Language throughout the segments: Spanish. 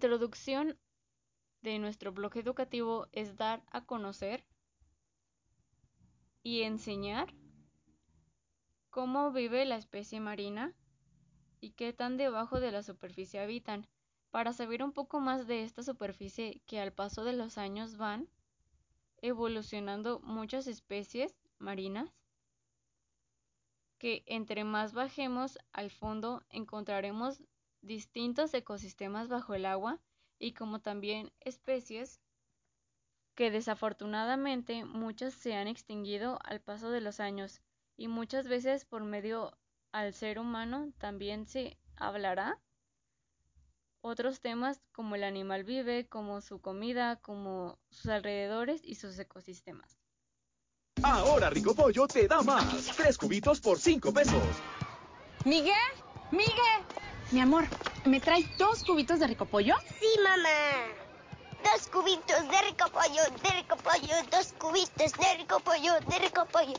introducción de nuestro blog educativo es dar a conocer y enseñar cómo vive la especie marina y qué tan debajo de la superficie habitan, para saber un poco más de esta superficie que al paso de los años van evolucionando muchas especies marinas que entre más bajemos al fondo encontraremos distintos ecosistemas bajo el agua y como también especies que desafortunadamente muchas se han extinguido al paso de los años y muchas veces por medio al ser humano también se hablará otros temas como el animal vive, como su comida, como sus alrededores y sus ecosistemas. Ahora Rico Pollo te da más. Tres cubitos por cinco pesos. Miguel, Miguel, mi amor, ¿me trae dos cubitos de Rico Pollo? Sí, mamá. Dos cubitos de rico pollo, de rico pollo, dos cubitos de rico pollo, de rico pollo.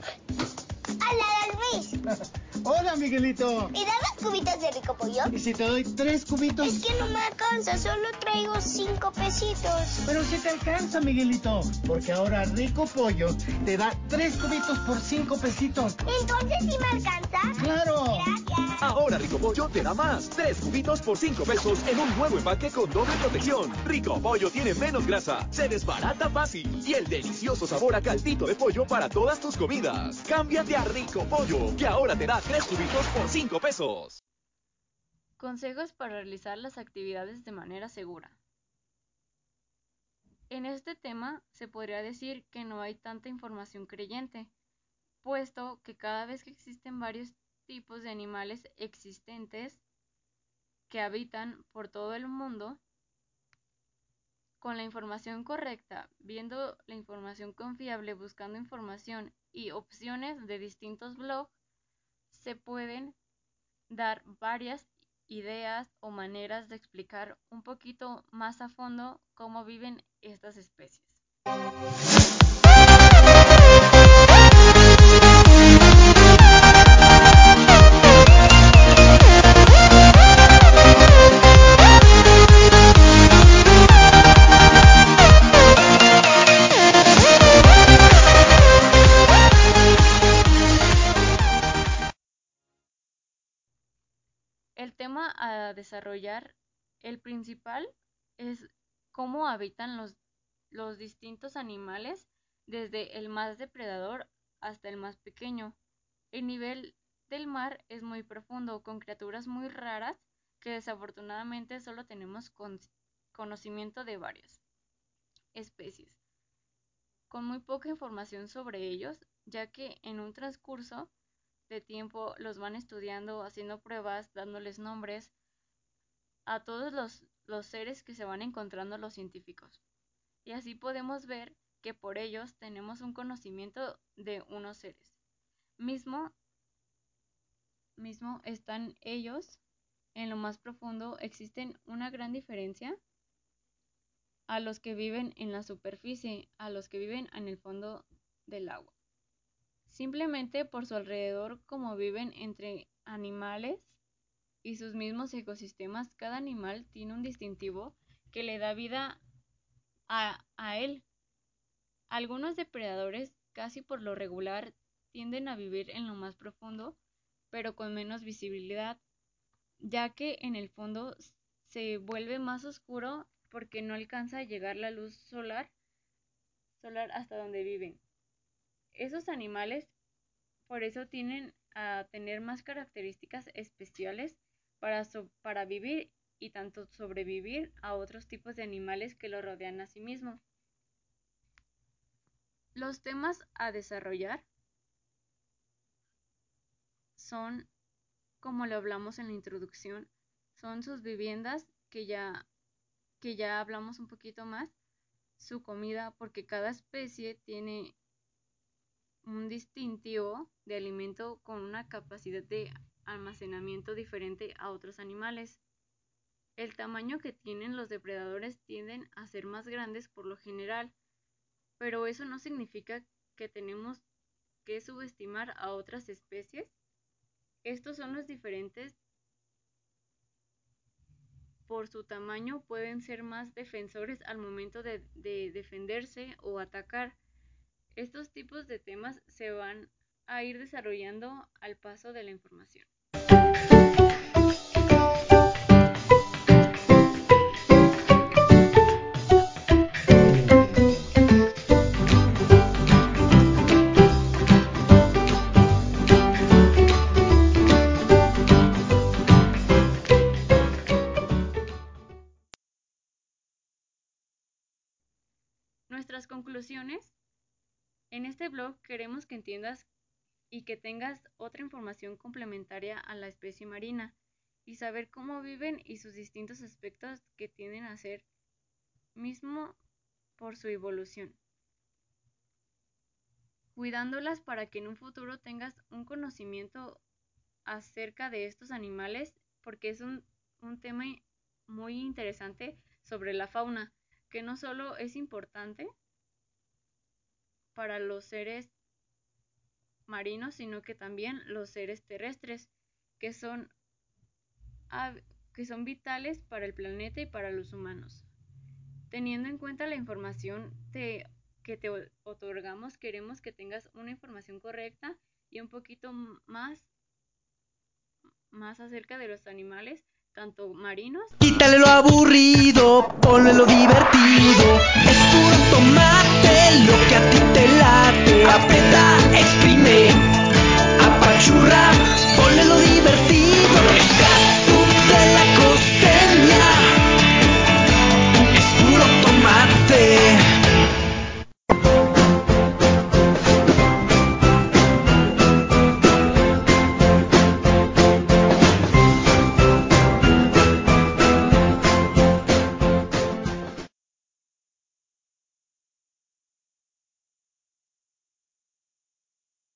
¡Hola, Luis! Hola, Miguelito. ¿Me das dos cubitos de rico pollo? ¿Y si te doy tres cubitos? Es que no me alcanza, solo traigo cinco pesitos. Pero si te alcanza, Miguelito. Porque ahora Rico Pollo te da tres cubitos por cinco pesitos. Entonces, ¿sí me alcanza? ¡Claro! Gracias. Ahora Rico Pollo te da más. Tres cubitos por cinco pesos en un nuevo empaque con doble protección. Rico Pollo tiene menos grasa, se desbarata fácil y el delicioso sabor a caldito de pollo para todas tus comidas. Cámbiate a Rico Pollo, que ahora te da tres cubitos por cinco pesos. Consejos para realizar las actividades de manera segura. En este tema se podría decir que no hay tanta información creyente, puesto que cada vez que existen varios tipos de animales existentes que habitan por todo el mundo, con la información correcta, viendo la información confiable, buscando información y opciones de distintos blogs, se pueden dar varias ideas o maneras de explicar un poquito más a fondo cómo viven estas especies. Tema a desarrollar, el principal es cómo habitan los, los distintos animales, desde el más depredador hasta el más pequeño. El nivel del mar es muy profundo, con criaturas muy raras que desafortunadamente solo tenemos con- conocimiento de varias especies, con muy poca información sobre ellos, ya que en un transcurso de tiempo los van estudiando, haciendo pruebas, dándoles nombres a todos los, los seres que se van encontrando los científicos. Y así podemos ver que por ellos tenemos un conocimiento de unos seres. Mismo, mismo están ellos en lo más profundo, existen una gran diferencia a los que viven en la superficie, a los que viven en el fondo del agua. Simplemente por su alrededor, como viven entre animales y sus mismos ecosistemas, cada animal tiene un distintivo que le da vida a, él. Algunos depredadores, casi por lo regular, tienden a vivir en lo más profundo, pero con menos visibilidad, ya que en el fondo se vuelve más oscuro porque no alcanza a llegar la luz solar hasta donde viven. Esos animales por eso tienen a tener más características especiales para, para vivir y tanto sobrevivir a otros tipos de animales que lo rodean a sí mismo. Los temas a desarrollar son, como lo hablamos en la introducción, son sus viviendas que ya, que ya hablamos un poquito más, su comida, porque cada especie tiene un distintivo de alimento con una capacidad de almacenamiento diferente a otros animales. El tamaño que tienen los depredadores tienden a ser más grandes por lo general, pero eso no significa que tenemos que subestimar a otras especies. Estos son los diferentes por su tamaño pueden ser más defensores al momento de, de defenderse o atacar. Estos tipos de temas se van a ir desarrollando al paso de la información. Nuestras conclusiones. En este blog queremos que entiendas y que tengas otra información complementaria a la especie marina y saber cómo viven y sus distintos aspectos que tienden a ser mismo por su evolución. Cuidándolas para que en un futuro tengas un conocimiento acerca de estos animales porque es un, un tema muy interesante sobre la fauna que no solo es importante para los seres marinos, sino que también los seres terrestres, que son, que son vitales para el planeta y para los humanos. Teniendo en cuenta la información que te otorgamos, queremos que tengas una información correcta y un poquito más, más acerca de los animales tanto marinos. Quítale lo aburrido, ponle lo divertido. Es puro tomate lo que a la pena